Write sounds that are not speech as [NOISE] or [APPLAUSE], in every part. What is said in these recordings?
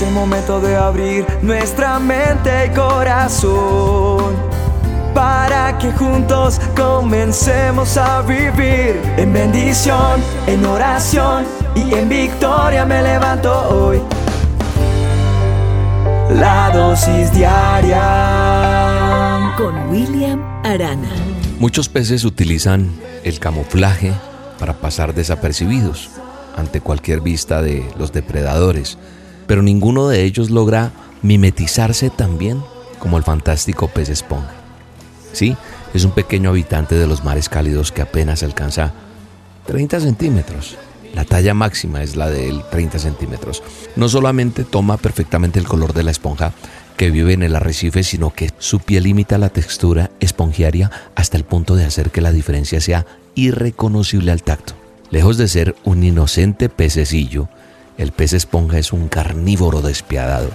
Es el momento de abrir nuestra mente y corazón para que juntos comencemos a vivir en bendición, en oración y en victoria me levanto hoy. La dosis diaria con William Arana. Muchos peces utilizan el camuflaje para pasar desapercibidos ante cualquier vista de los depredadores, pero ninguno de ellos logra mimetizarse tan bien como el fantástico pez esponja. Sí, es un pequeño habitante de los mares cálidos que apenas alcanza 30 centímetros la talla máxima es la de 30 centímetros. No solamente toma perfectamente el color de la esponja que vive en el arrecife, sino que su piel imita la textura espongiaria hasta el punto de hacer que la diferencia sea irreconocible al tacto. Lejos de ser un inocente pececillo, el pez esponja es un carnívoro despiadado.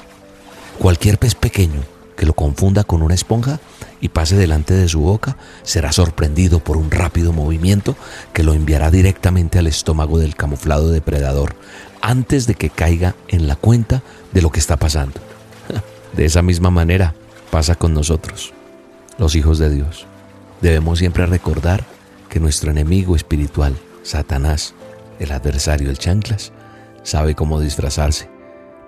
Cualquier pez pequeño que lo confunda con una esponja y pase delante de su boca, será sorprendido por un rápido movimiento que lo enviará directamente al estómago del camuflado depredador antes de que caiga en la cuenta de lo que está pasando. [LAUGHS] De esa misma manera pasa con nosotros, los hijos de Dios. Debemos siempre recordar que nuestro enemigo espiritual, Satanás, el adversario, el chanclas, sabe cómo disfrazarse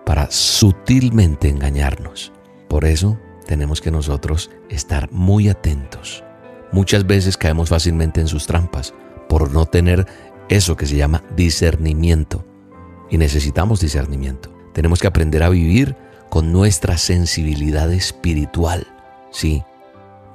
para sutilmente engañarnos. Por eso tenemos que nosotros estar muy atentos. Muchas veces caemos fácilmente en sus trampas por no tener eso que se llama discernimiento. Y necesitamos discernimiento. Tenemos que aprender a vivir con nuestra sensibilidad espiritual, sí,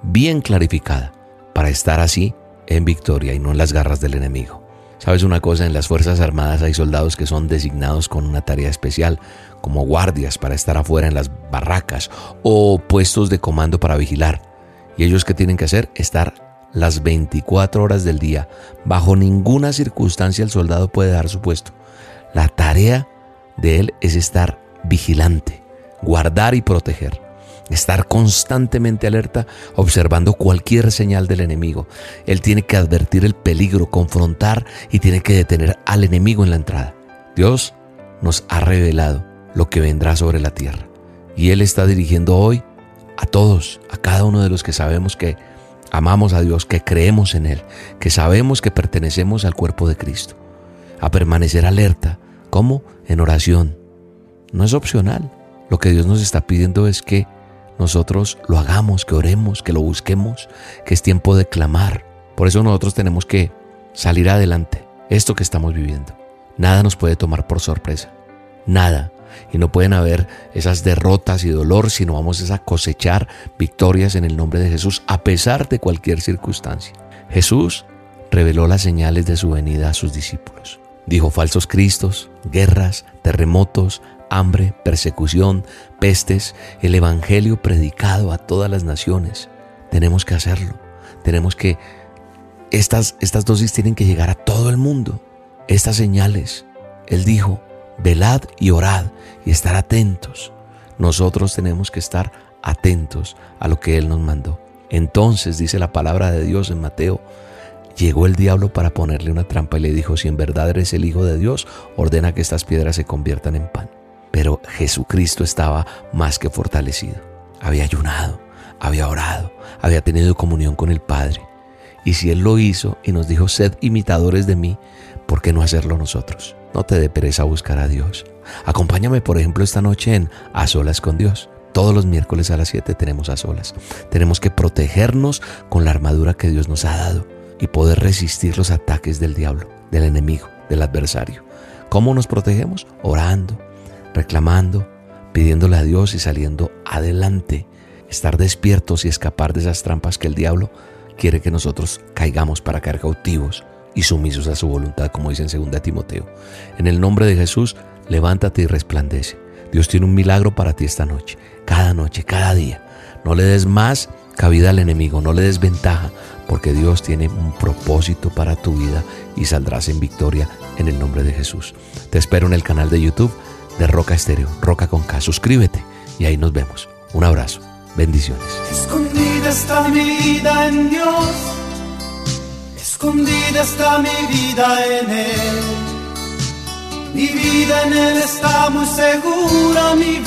bien clarificada, para estar así en victoria y no en las garras del enemigo. Sabes una cosa, en las Fuerzas Armadas hay soldados que son designados con una tarea especial, como guardias para estar afuera en las barracas o puestos de comando para vigilar. Y ellos que tienen que hacer, estar las 24 horas del día. Bajo ninguna circunstancia el soldado puede dar su puesto. La tarea de él es estar vigilante, guardar y proteger estar constantemente alerta, observando cualquier señal del enemigo. Él tiene que advertir el peligro, confrontar y tiene que detener al enemigo en la entrada. Dios nos ha revelado lo que vendrá sobre la tierra. Y Él está dirigiendo hoy a todos, a cada uno de los que sabemos que amamos a Dios, que creemos en Él, que sabemos que pertenecemos al cuerpo de Cristo, a permanecer alerta, como en oración. No es opcional. Lo que Dios nos está pidiendo es que nosotros lo hagamos, que oremos, que lo busquemos, que es tiempo de clamar. Por eso nosotros tenemos que salir adelante, esto que estamos viviendo. Nada nos puede tomar por sorpresa, nada. Y no pueden haber esas derrotas y dolor, sino vamos a cosechar victorias en el nombre de Jesús a pesar de cualquier circunstancia. Jesús reveló las señales de su venida a sus discípulos. Dijo falsos cristos, guerras, terremotos, hambre, persecución, pestes, el Evangelio predicado a todas las naciones. Tenemos que hacerlo. Tenemos que... Estas, estas dosis tienen que llegar a todo el mundo. Estas señales. Él dijo, velad y orad y estar atentos. Nosotros tenemos que estar atentos a lo que Él nos mandó. Entonces dice la palabra de Dios en Mateo, llegó el diablo para ponerle una trampa y le dijo, si en verdad eres el Hijo de Dios, ordena que estas piedras se conviertan en pan. Pero Jesucristo estaba más que fortalecido. Había ayunado, había orado, había tenido comunión con el Padre. Y si Él lo hizo y nos dijo, sed imitadores de mí, ¿por qué no hacerlo nosotros? No te dé pereza buscar a Dios. Acompáñame, por ejemplo, esta noche en A Solas con Dios. Todos los miércoles a las 7 tenemos a solas. Tenemos que protegernos con la armadura que Dios nos ha dado y poder resistir los ataques del diablo, del enemigo, del adversario. ¿Cómo nos protegemos? Orando, reclamando, pidiéndole a Dios y saliendo adelante, estar despiertos y escapar de esas trampas que el diablo quiere que nosotros caigamos para caer cautivos y sumisos a su voluntad, como dice en 2 Timoteo. En el nombre de Jesús, levántate y resplandece. Dios tiene un milagro para ti esta noche, cada noche, cada día. No le des más cabida al enemigo, no le des ventaja, porque Dios tiene un propósito para tu vida y saldrás en victoria en el nombre de Jesús. Te espero en el canal de YouTube de Roca Estéreo, Roca con K. Suscríbete y ahí nos vemos. Un abrazo. Bendiciones. Escondida está mi vida en Dios. Escondida está mi vida en Él. Mi vida en Él está muy segura, mi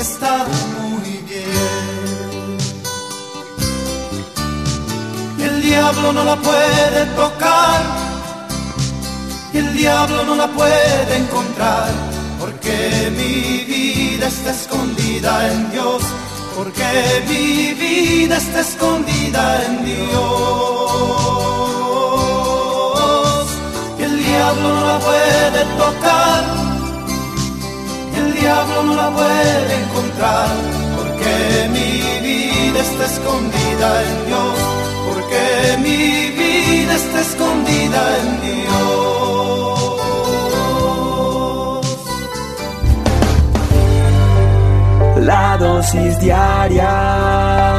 está muy bien. El diablo no la puede tocar, diablo no la puede encontrar, porque mi vida está escondida en Dios, porque mi vida está escondida en Dios. El diablo no la puede tocar el diablo no la puede encontrar, porque mi vida está escondida en Dios, porque mi vida está escondida en Dios. La dosis diaria